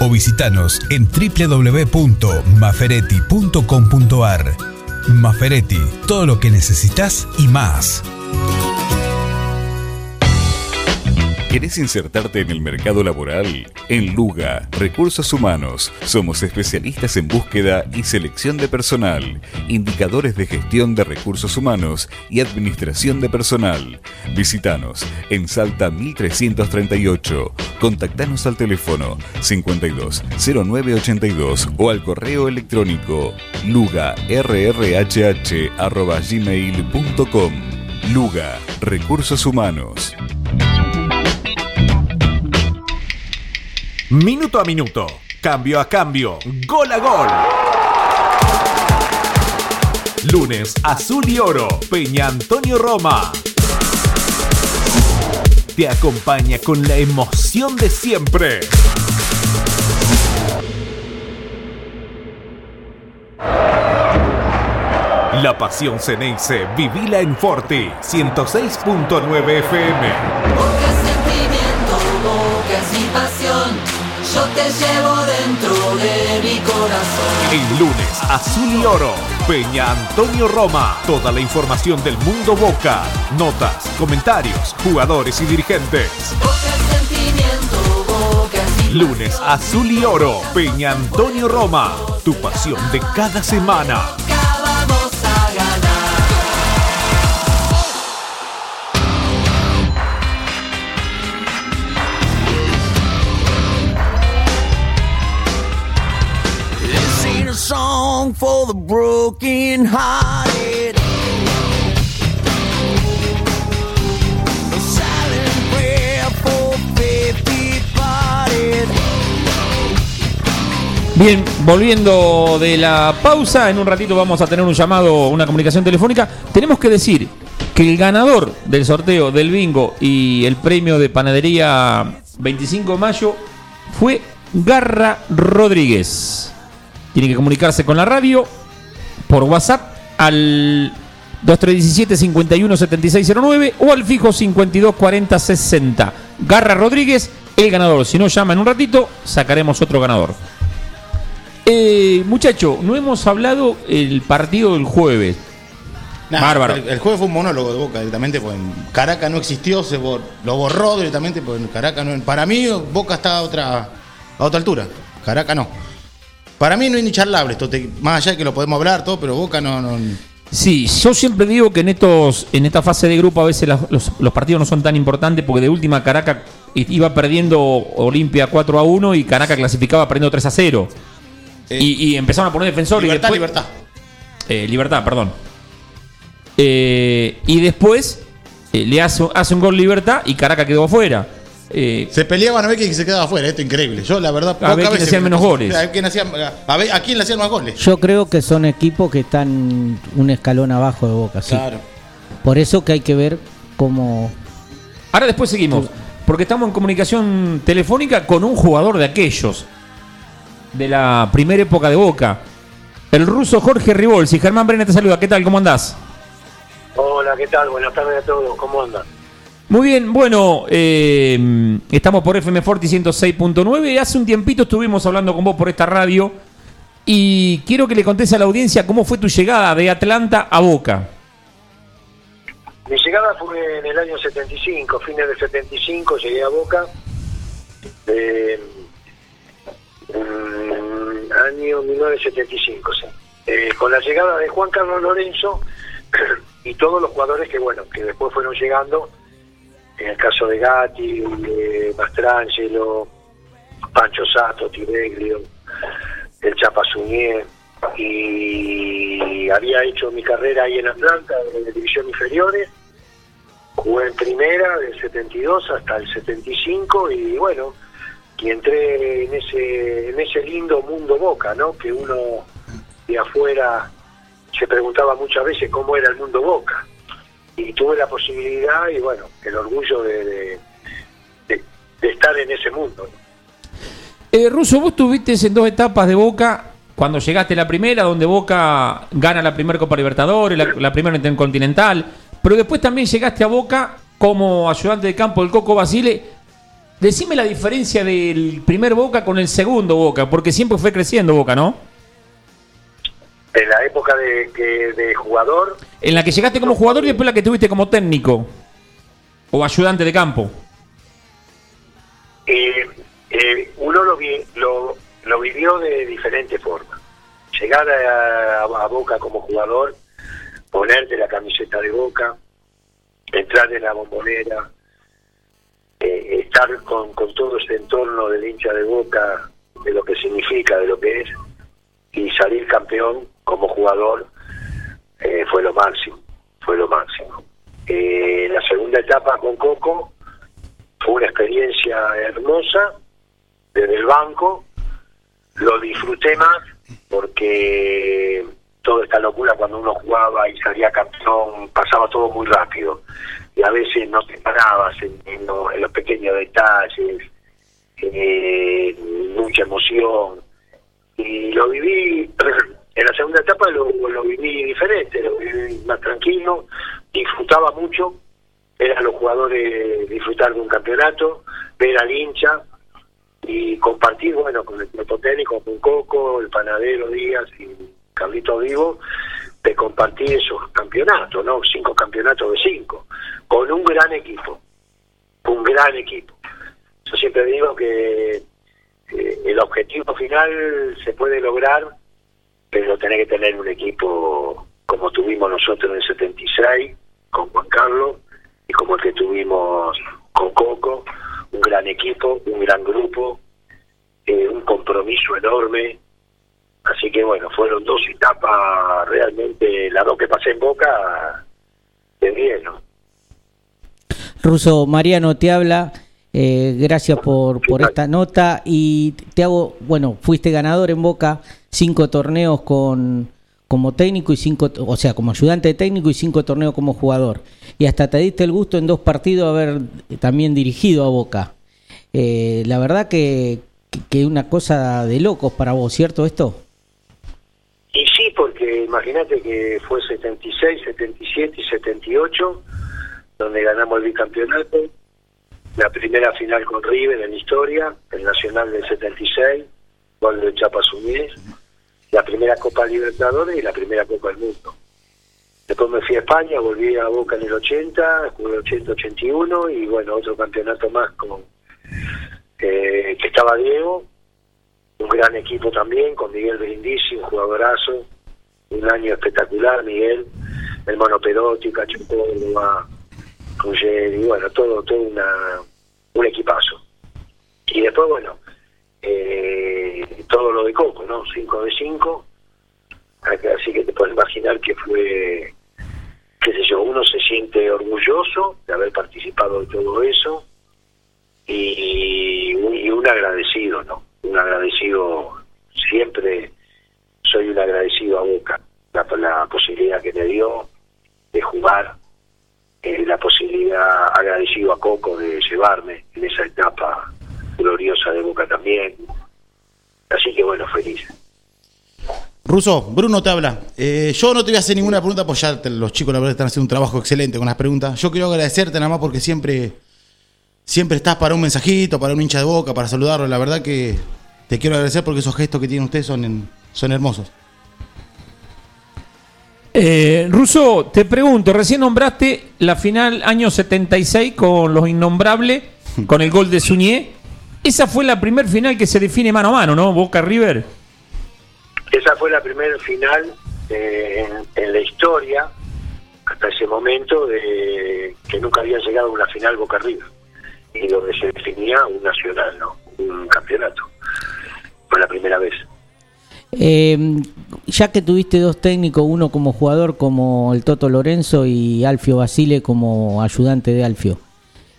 o visitanos en www.maferetti.com.ar. Maferetti, todo lo que necesitas y más. ¿Querés insertarte en el mercado laboral? En Luga, Recursos Humanos, somos especialistas en búsqueda y selección de personal, indicadores de gestión de recursos humanos y administración de personal. Visítanos en Salta 1338. Contactanos al teléfono 52 0982 o al correo electrónico lugarrhh@gmail.com. Luga, Recursos Humanos. Minuto a minuto, cambio a cambio, gol a gol. Lunes, azul y oro, Peña Antonio Roma. Te acompaña con la emoción de siempre. La pasión Ceneice, vivila en Forti, 106.9 FM. Porque sentimiento, bocas y pasión, yo te llevo dentro de mi corazón. El lunes, azul y oro, Peña Antonio Roma. Toda la información del mundo Boca, notas, comentarios, jugadores y dirigentes. Lunes, azul y oro, Peña Antonio Roma. Tu pasión de cada semana. Song for the broken hearted. Bien, volviendo de la pausa, en un ratito vamos a tener un llamado, una comunicación telefónica. Tenemos que decir que el ganador del sorteo del bingo y el premio de panadería 25 de mayo fue Garra Rodríguez. Tiene que comunicarse con la radio por WhatsApp al 2317 51 7609 o al fijo 52 40 60. Garra Rodríguez, el ganador. Si no llama en un ratito, sacaremos otro ganador. Eh, muchacho, no hemos hablado el partido del jueves. Nah, Bárbaro. El, el jueves fue un monólogo de Boca directamente, pues en Caracas no existió, se bor- lo borró directamente, pues Caracas no. Para mí Boca está a otra, a otra altura, Caracas no. Para mí no es ni charlable esto, te- más allá de que lo podemos hablar todo, pero Boca no, no Sí, yo siempre digo que en estos en esta fase de grupo a veces las- los, los partidos no son tan importantes porque de última Caracas iba perdiendo Olimpia 4 a 1 y Caracas clasificaba perdiendo 3 a 0. y, y empezaron a poner defensor Libertad, y después, libertad. Eh, libertad, perdón. Eh, y después eh, le hace, hace un gol Libertad y Caracas quedó afuera. Eh, Se peleaban a ver quién se quedaba afuera, esto es increíble. Yo, la verdad, A ver quién hacía me menos goles. A ver quién hacía- a ver a quién le hacían más goles. Yo creo que son equipos que están un escalón abajo de Boca, sí. Claro. Por eso que hay que ver cómo... Ahora después seguimos, porque estamos en comunicación telefónica con un jugador de aquellos, de la primera época de Boca. El ruso Jorge Ribolsi. Germán Brena te saluda. ¿Qué tal? ¿Cómo andás? Hola, ¿qué tal? Buenas tardes a todos. ¿Cómo andan? Muy bien, bueno, eh, estamos por FM Forti 106.9. Hace un tiempito estuvimos hablando con vos por esta radio y quiero que le contés a la audiencia cómo fue tu llegada de Atlanta a Boca. Mi llegada fue en el año 75, fines del 75, llegué a Boca. Eh, mm, año 1975, sí. Eh, con la llegada de Juan Carlos Lorenzo *clears throat* y todos los jugadores que, bueno, que después fueron llegando, en el caso de Gatti, de Mastrangelo, Pancho Sato, Tibeglio, el Chapa Suñé, y había hecho mi carrera ahí en Atlanta, en división inferiores, jugué en primera del 72 hasta el 75 y bueno, y entré en ese, en ese lindo mundo Boca, ¿no? Que uno de afuera se preguntaba muchas veces cómo era el mundo Boca. Y tuve la posibilidad y bueno, el orgullo de, de, estar en ese mundo. Eh, Russo, vos tuviste en dos etapas de Boca. Cuando llegaste la primera, donde Boca gana la primera Copa Libertadores, la, la primera Intercontinental, pero después también llegaste a Boca como ayudante de campo del Coco Basile. Decime la diferencia del primer Boca con el segundo Boca, porque siempre fue creciendo Boca, ¿no? En la época de, que- de jugador, En la que llegaste como jugador y después la que tuviste como técnico o ayudante de campo. eh, eh, uno lo, vi- lo, lo vivió de diferentes formas. Llegar a, a Boca como jugador, ponerte la camiseta de Boca, entrar en la bombonera, eh, estar con, con todo ese entorno del hincha de Boca, de lo que significa, de lo que es, y salir campeón como jugador eh, fue lo máximo, fue lo máximo. Eh, la segunda etapa con Coco fue una experiencia hermosa desde el banco, lo disfruté más porque toda esta locura cuando uno jugaba y salía campeón pasaba todo muy rápido y a veces no te parabas en, en en los pequeños detalles, eh, mucha emoción y lo viví en la segunda etapa lo, viví diferente, lo viví más tranquilo, disfrutaba mucho ver los jugadores disfrutar de un campeonato, ver al hincha y compartir, bueno, con el cuerpo técnico, con Coco, el panadero Díaz y Carlito Vivo, de compartir esos campeonatos, ¿no? Cinco campeonatos de cinco, con un gran equipo, un gran equipo. Yo siempre digo que eh, el objetivo final se puede lograr, pero tenés que tener un equipo como tuvimos nosotros en el 76, con Juan Carlos, y como el que tuvimos con Coco, un gran equipo, un gran grupo, eh, un compromiso enorme. Así que bueno, fueron dos etapas realmente, las dos que pasé en Boca, de bien, ¿no? Ruso, Mariano te habla. Eh, gracias por, por esta nota y te hago, bueno, fuiste ganador en Boca, cinco torneos con como técnico y cinco, o sea, como ayudante de técnico y cinco torneos como jugador. Y hasta te diste el gusto en dos partidos haber también dirigido a Boca. Eh, la verdad que, que, una cosa de locos para vos, ¿cierto esto? Y sí, porque imagínate que fue 76, 77 y 78, donde ganamos el bicampeonato, la primera final con River en la historia, el Nacional del 76, gol de Chapa Suñez, la primera Copa Libertadores y la primera Copa del Mundo. Después me fui a España, volví a Boca en el 80, jugué 80-81 y bueno, otro campeonato más con eh, que estaba Diego, un gran equipo también, con Miguel Brindisi, un jugadorazo, un año espectacular, Miguel, el Mono Perotti, Cacho Córdoba, Ruggeri, bueno, todo, todo una, un equipazo. Y después, bueno, eh, todo lo de Coco, ¿no? 5 de 5, así que te puedes imaginar que fue, qué sé yo, uno se siente orgulloso de haber participado de todo eso, y, un- agradecido, ¿no? Un agradecido, siempre soy un agradecido a Boca, la, la posibilidad que me dio de jugar, la posibilidad, agradecido a Coco de llevarme en esa etapa gloriosa de Boca también. Así que bueno, feliz. Ruso, Bruno te habla. Eh, yo no te voy a hacer ninguna pregunta, pues ya los chicos la verdad están haciendo un trabajo excelente con las preguntas. Yo quiero agradecerte nada más porque siempre, siempre estás para un mensajito, para un hincha de boca, para saludarlo. La verdad que te quiero agradecer porque esos gestos que tienen ustedes son, en- son hermosos. Eh, Russo, te pregunto, recién nombraste la final año 76 con los innombrables, *laughs* con el gol de Suñé. Esa fue la primer final que se define mano a mano, ¿no? Boca River. Esa fue la primera final eh, en, en la historia, hasta ese momento, de que nunca había llegado a una final Boca River. Y donde se definía un nacional, ¿no? Un campeonato. Fue la primera vez. Eh, ya que tuviste dos técnicos, uno como jugador como el Toto Lorenzo y Alfio Basile como ayudante de Alfio,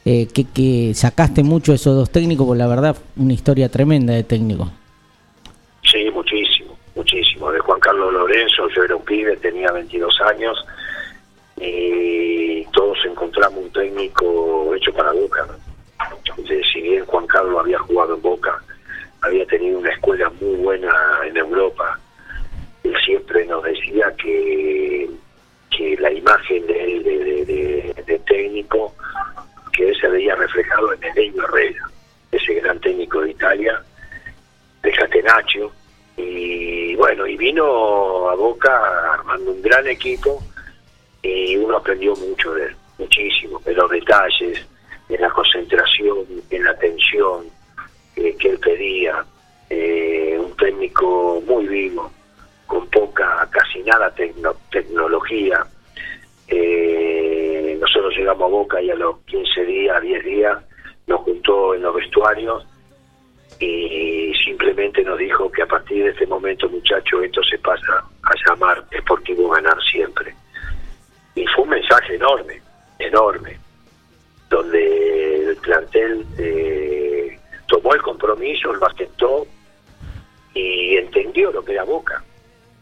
eh, que, que sacaste mucho esos dos técnicos, por la verdad, una historia tremenda de técnico. Sí, muchísimo, muchísimo. De Juan Carlos Lorenzo, yo era un pibe, tenía 22 años y todos encontramos un técnico hecho para Boca. si bien Juan Carlos había jugado en Boca, había tenido una escuela muy buena en Europa, él siempre nos decía que, que la imagen de de técnico, que él se veía reflejado en Elenio Herrera, ese gran técnico de Italia, de Catenaccio, y bueno, y vino a Boca armando un gran equipo y uno aprendió mucho de él, muchísimo, en los detalles, en la concentración, en la atención que él pedía, eh, un técnico muy vivo, con poca, casi nada tecno- tecnología. Eh, nosotros llegamos a Boca y a los 15 días, 10 días, nos juntó en los vestuarios y simplemente nos dijo que a partir de este momento, muchachos, esto se pasa a llamar Sportivo Ganar Siempre. Y fue un mensaje enorme, enorme, donde el plantel eh, tomó el compromiso, lo aceptó y entendió lo que era Boca.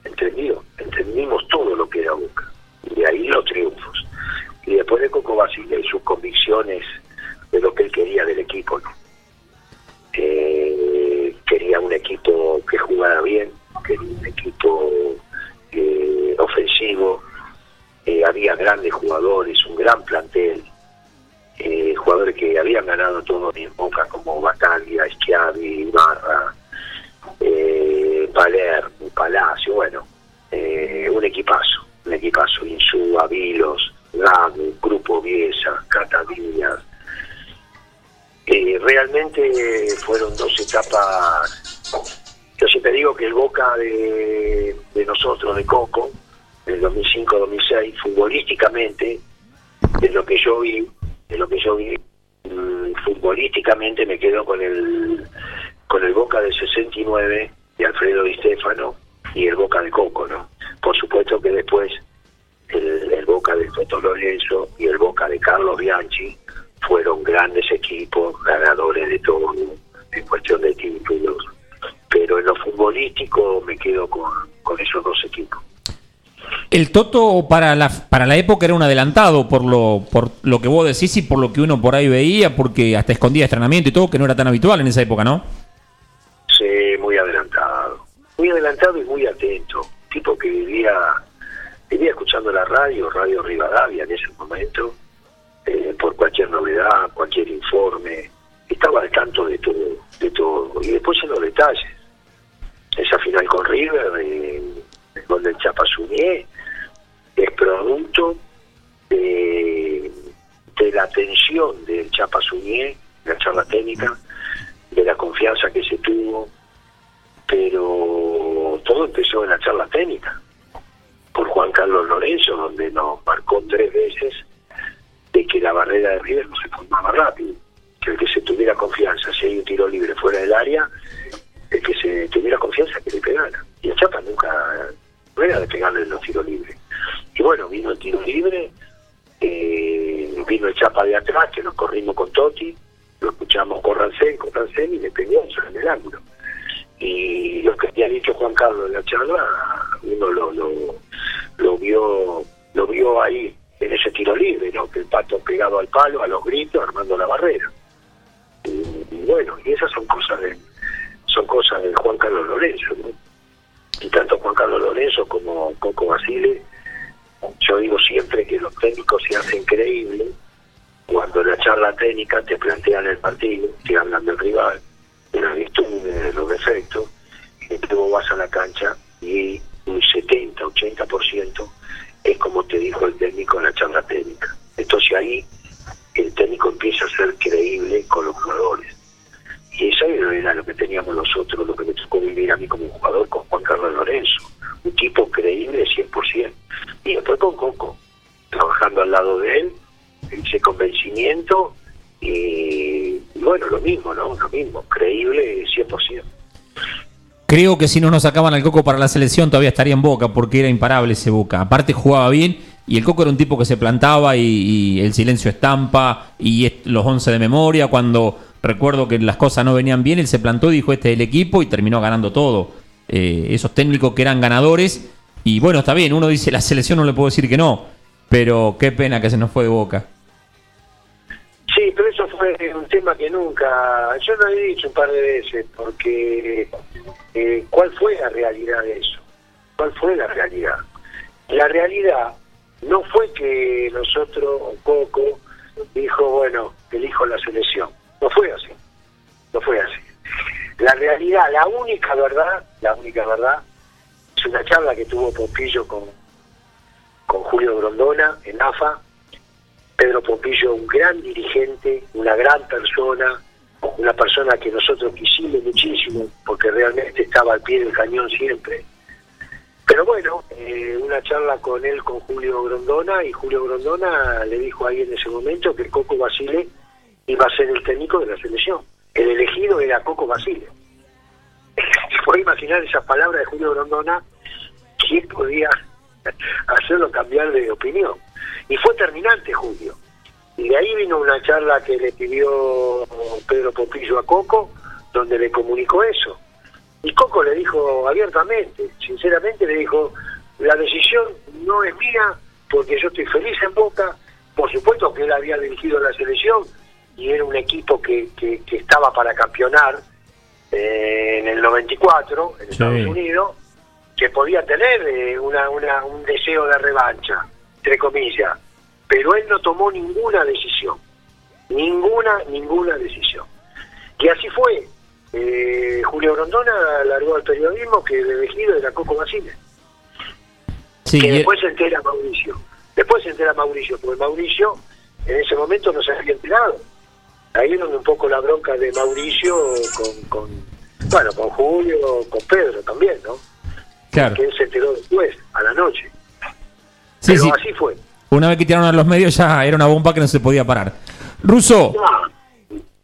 Entendió, entendimos todo lo que era Boca. Y de ahí los triunfos. Y después de Coco Basile y sus convicciones de lo que él quería del equipo, ¿no? Eh, quería un equipo que jugara bien, quería un equipo eh, ofensivo, eh, había grandes jugadores, un gran plantel, eh, jugadores que habían ganado todo en Boca como Bataglia, Schiavi, Barra, eh, Palermo, Palacio, bueno, eh, un equipazo, un equipazo, Insúa, Vilos, Gago, Grupo Viesa, Cata Díaz. Eh, realmente fueron dos etapas, yo siempre digo que el Boca de, de nosotros, de Coco, del 2005-2006, futbolísticamente, de lo que yo vi, lo que yo vi, mm, futbolísticamente me quedo con el con el Boca del 69 de Alfredo Di Stefano y el Boca de Coco, ¿no? Por supuesto que después el, el Boca de Toto Lorenzo y el Boca de Carlos Bianchi fueron grandes equipos, ganadores de todo en cuestión de títulos. Pero en lo futbolístico me quedo con, con esos dos equipos. El Toto para la, para la época era un adelantado por lo, por lo que vos decís y por lo que uno por ahí veía, porque hasta escondía entrenamiento y todo, que no era tan habitual en esa época, ¿no? Sí, muy adelantado. Muy adelantado y muy atento. Tipo que vivía, vivía escuchando la radio, Radio Rivadavia en ese momento, eh, por cualquier novedad, cualquier informe. Estaba al tanto de todo, de todo. Y después en los detalles. Esa final con River, eh, el gol del Chapa Suñé, es producto de, de la atención del Chapa Suñé, la charla técnica, de la confianza que se tuvo, pero todo empezó en la charla técnica, por Juan Carlos Lorenzo, donde nos marcó tres veces de que la barrera de River no se formaba rápido, que el que se tuviera confianza, si hay un tiro libre fuera del área, el que se tuviera confianza que le pegara. Y el Chapa nunca, era de pegarle en los tiros libres. Y bueno, vino el tiro libre, eh, vino el Chapa de atrás, que nos corrimos con Totti, lo escuchamos Corrancén, Corrancén y le pegó en el ángulo. Y lo que había dicho Juan Carlos en la charla, uno lo, lo, lo vio lo vio ahí en ese tiro libre, ¿no? que el pato pegado al palo, a los gritos, armando la barrera. Y, y bueno, y esas son cosas de son cosas de Juan Carlos Lorenzo. ¿no? Y tanto Juan Carlos Lorenzo como Coco Basile, yo digo siempre que los técnicos se hacen creíbles cuando en la charla técnica te plantean el partido, te hablan del rival, de las virtudes, de los defectos, y luego vas a la cancha y un 70, 80% es como te dijo el técnico en la charla técnica. Entonces ahí el técnico empieza a ser creíble con los jugadores. Y eso era lo que teníamos nosotros, lo que me tocó vivir a mí como jugador con Juan Carlos Lorenzo. Un tipo creíble 100%. Y después con Coco, trabajando al lado de él, ese convencimiento y, bueno, lo mismo, ¿no? Lo mismo, creíble 100%. Creo que si no nos sacaban al Coco para la selección todavía estaría en Boca porque era imparable ese Boca. Aparte jugaba bien y el Coco era un tipo que se plantaba y, el silencio estampa y los 11 de memoria. Cuando recuerdo que las cosas no venían bien, él se plantó y dijo este es el equipo y terminó ganando todo. Eh, esos técnicos que eran ganadores y bueno, está bien, uno dice la selección no le puedo decir que no, pero qué pena que se nos fue de Boca. Sí, pero eso fue un tema que nunca, yo lo he dicho un par de veces, porque eh, ¿cuál fue la realidad de eso? ¿Cuál fue la realidad? La realidad no fue que nosotros, o Coco, dijo, bueno, elijo la selección. La realidad, la única verdad, la única verdad, es una charla que tuvo Pompillo con, con Julio Grondona en AFA, Pedro Pompillo, un gran dirigente, una gran persona, una persona que nosotros quisimos muchísimo, porque realmente estaba al pie del cañón siempre. Pero bueno, eh, una charla con él, con Julio Grondona, y Julio Grondona le dijo ahí en ese momento que Coco Basile iba a ser el técnico de la selección. El elegido era Coco Basile. *laughs* Se puede imaginar esas palabras de Julio Grondona, ¿quién podía *laughs* hacerlo cambiar de opinión? Y fue terminante Julio. Y de ahí vino una charla que le pidió Pedro Popillo a Coco, donde le comunicó eso. Y Coco le dijo abiertamente, sinceramente le dijo, la decisión no es mía porque yo estoy feliz en Boca, por supuesto que él había dirigido la selección y era un equipo que, que, que estaba para campeonar eh, en el 94 en Estados Unidos, que podía tener eh, una, una, un deseo de revancha, entre comillas, pero él no tomó ninguna decisión, ninguna, ninguna decisión. Y así fue. Eh, Julio Grondona largó al periodismo que el elegido era Coco Basile. Sí, que y- después se entera Mauricio. Después se entera Mauricio, porque Mauricio en ese momento no se había enterado. Ahí es donde un poco la bronca de Mauricio con, con bueno, con Julio, con Pedro también, ¿no? Claro. Que él se enteró después, a la noche. Sí, Pero sí. así fue. Una vez que tiraron a los medios ya era una bomba que no se podía parar. Ruso,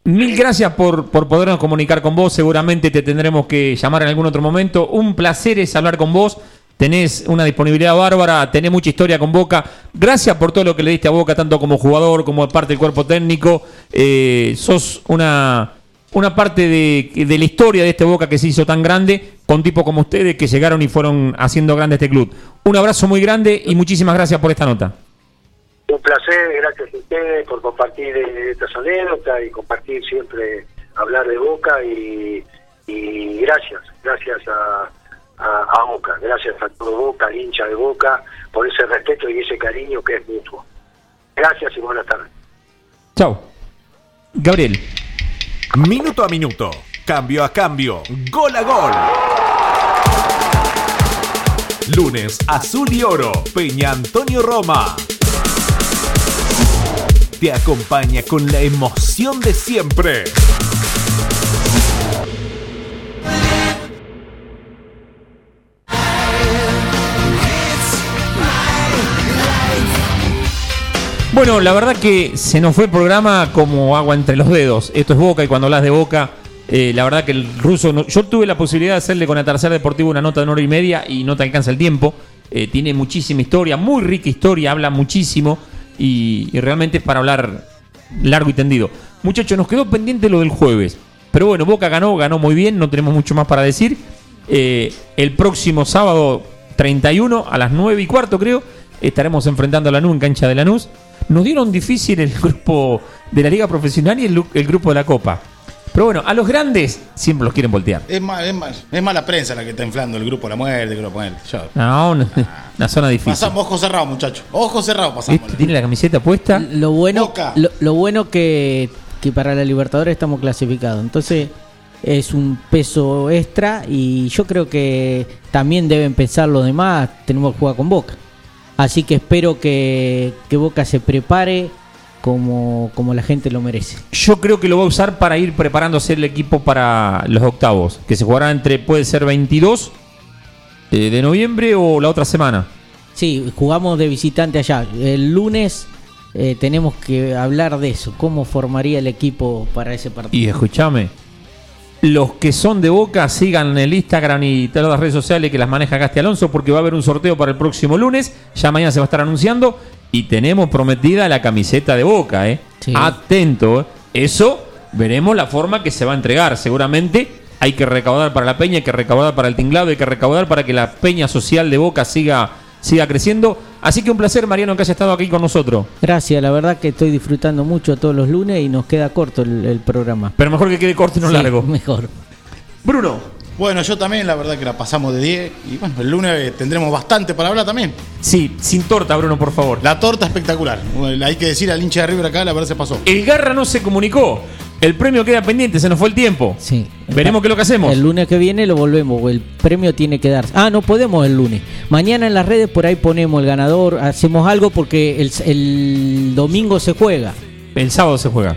mil gracias por, por podernos comunicar con vos. Seguramente te tendremos que llamar en algún otro momento. Un placer es hablar con vos. Tenés una disponibilidad bárbara, tenés mucha historia con Boca. Gracias por todo lo que le diste a Boca, tanto como jugador como parte del cuerpo técnico. Eh, sos una, una parte de, la historia de este Boca que se hizo tan grande, con tipos como ustedes que llegaron y fueron haciendo grande este club. Un abrazo muy grande y muchísimas gracias por esta nota. Un placer, gracias a ustedes por compartir estas anécdotas y compartir siempre, hablar de Boca y gracias, gracias a, a, a Boca, gracias a todo Boca, hincha de Boca, por ese respeto y ese cariño que es mutuo. Gracias y buenas tardes. Chao. Gabriel. Minuto a minuto, cambio a cambio, gol a gol. Lunes Azul y Oro, Peña Antonio Roma. Te acompaña con la emoción de siempre. Bueno, la verdad que se nos fue el programa como agua entre los dedos. Esto es Boca y cuando hablas de Boca, eh, la verdad que el ruso... no- yo tuve la posibilidad de hacerle con Atardecer Deportivo una nota de una hora y media y no te alcanza el tiempo. Eh, tiene muchísima historia, muy rica historia, habla muchísimo y, y realmente es para hablar largo y tendido. Muchachos, nos quedó pendiente lo del jueves. Pero bueno, Boca ganó, ganó muy bien, no tenemos mucho más para decir. Eh, el próximo sábado 31 a las 9 y cuarto creo, estaremos enfrentando a Lanús en cancha de Lanús. Nos dieron difícil el grupo de la Liga Profesional y el, grupo de la Copa. Pero bueno, a los grandes siempre los quieren voltear. Es más, es más, es más la prensa la que está inflando el grupo de la muerte, el grupo. No, una, *laughs* una zona difícil. Pasamos ojos cerrados, muchachos. Ojos cerrados pasamos. Este tiene la camiseta puesta. Lo bueno, lo, lo bueno que, que para la Libertadores estamos clasificados. Entonces es un peso extra y yo creo que también deben pensar los demás. Tenemos que jugar con Boca. Así que espero que, que Boca se prepare como, como la gente lo merece. Yo creo que lo va a usar para ir preparándose el equipo para los octavos, que se jugará entre, puede ser 22 eh, de noviembre o la otra semana. Sí, jugamos de visitante allá. El lunes eh, tenemos que hablar de eso. ¿Cómo formaría el equipo para ese partido? Y escúchame, los que son de Boca sigan el Instagram y todas las redes sociales que las maneja Gasti Alonso porque va a haber un sorteo para el próximo lunes. Ya mañana se va a estar anunciando y tenemos prometida la camiseta de Boca, ¿eh? Atento, ¿eh? Eso veremos la forma que se va a entregar. Seguramente hay que recaudar para la peña, hay que recaudar para el tinglado, hay que recaudar para que la peña social de Boca siga, siga creciendo. Así que un placer, Mariano, que haya estado aquí con nosotros. Gracias, la verdad que estoy disfrutando mucho todos los lunes y nos queda corto el, el programa. Pero mejor que quede corto y no Sí, largo. Mejor. Bruno. Bueno, yo también, la verdad que la pasamos de 10. Y bueno, el lunes tendremos bastante para hablar también. Sí, sin torta, Bruno, por favor. La torta espectacular. Bueno, Hay que decir al hincha de River acá, la verdad se pasó. El Garra no se comunicó. El premio queda pendiente, se nos fue el tiempo. Sí. Veremos qué es lo que hacemos. El lunes que viene lo volvemos, el premio tiene que darse. Ah, no podemos el lunes. Mañana en las redes por ahí ponemos el ganador, hacemos algo porque el, el domingo se juega. El sábado se juega.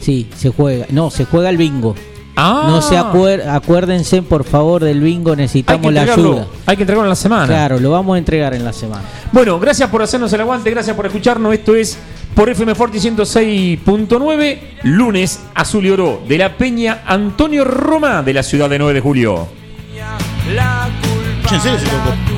Sí, se juega. No, se juega el bingo. Ah. No se acuer- acuérdense por favor del bingo, necesitamos la ayuda. Hay que entregarlo en la semana. Claro, lo vamos a entregar en la semana. Bueno, gracias por hacernos el aguante, gracias por escucharnos. Esto es por FM Forti 106.9, lunes Azul y Oro de la Peña Antonio Roma de la ciudad de 9 de julio. La culpa ¿En serio?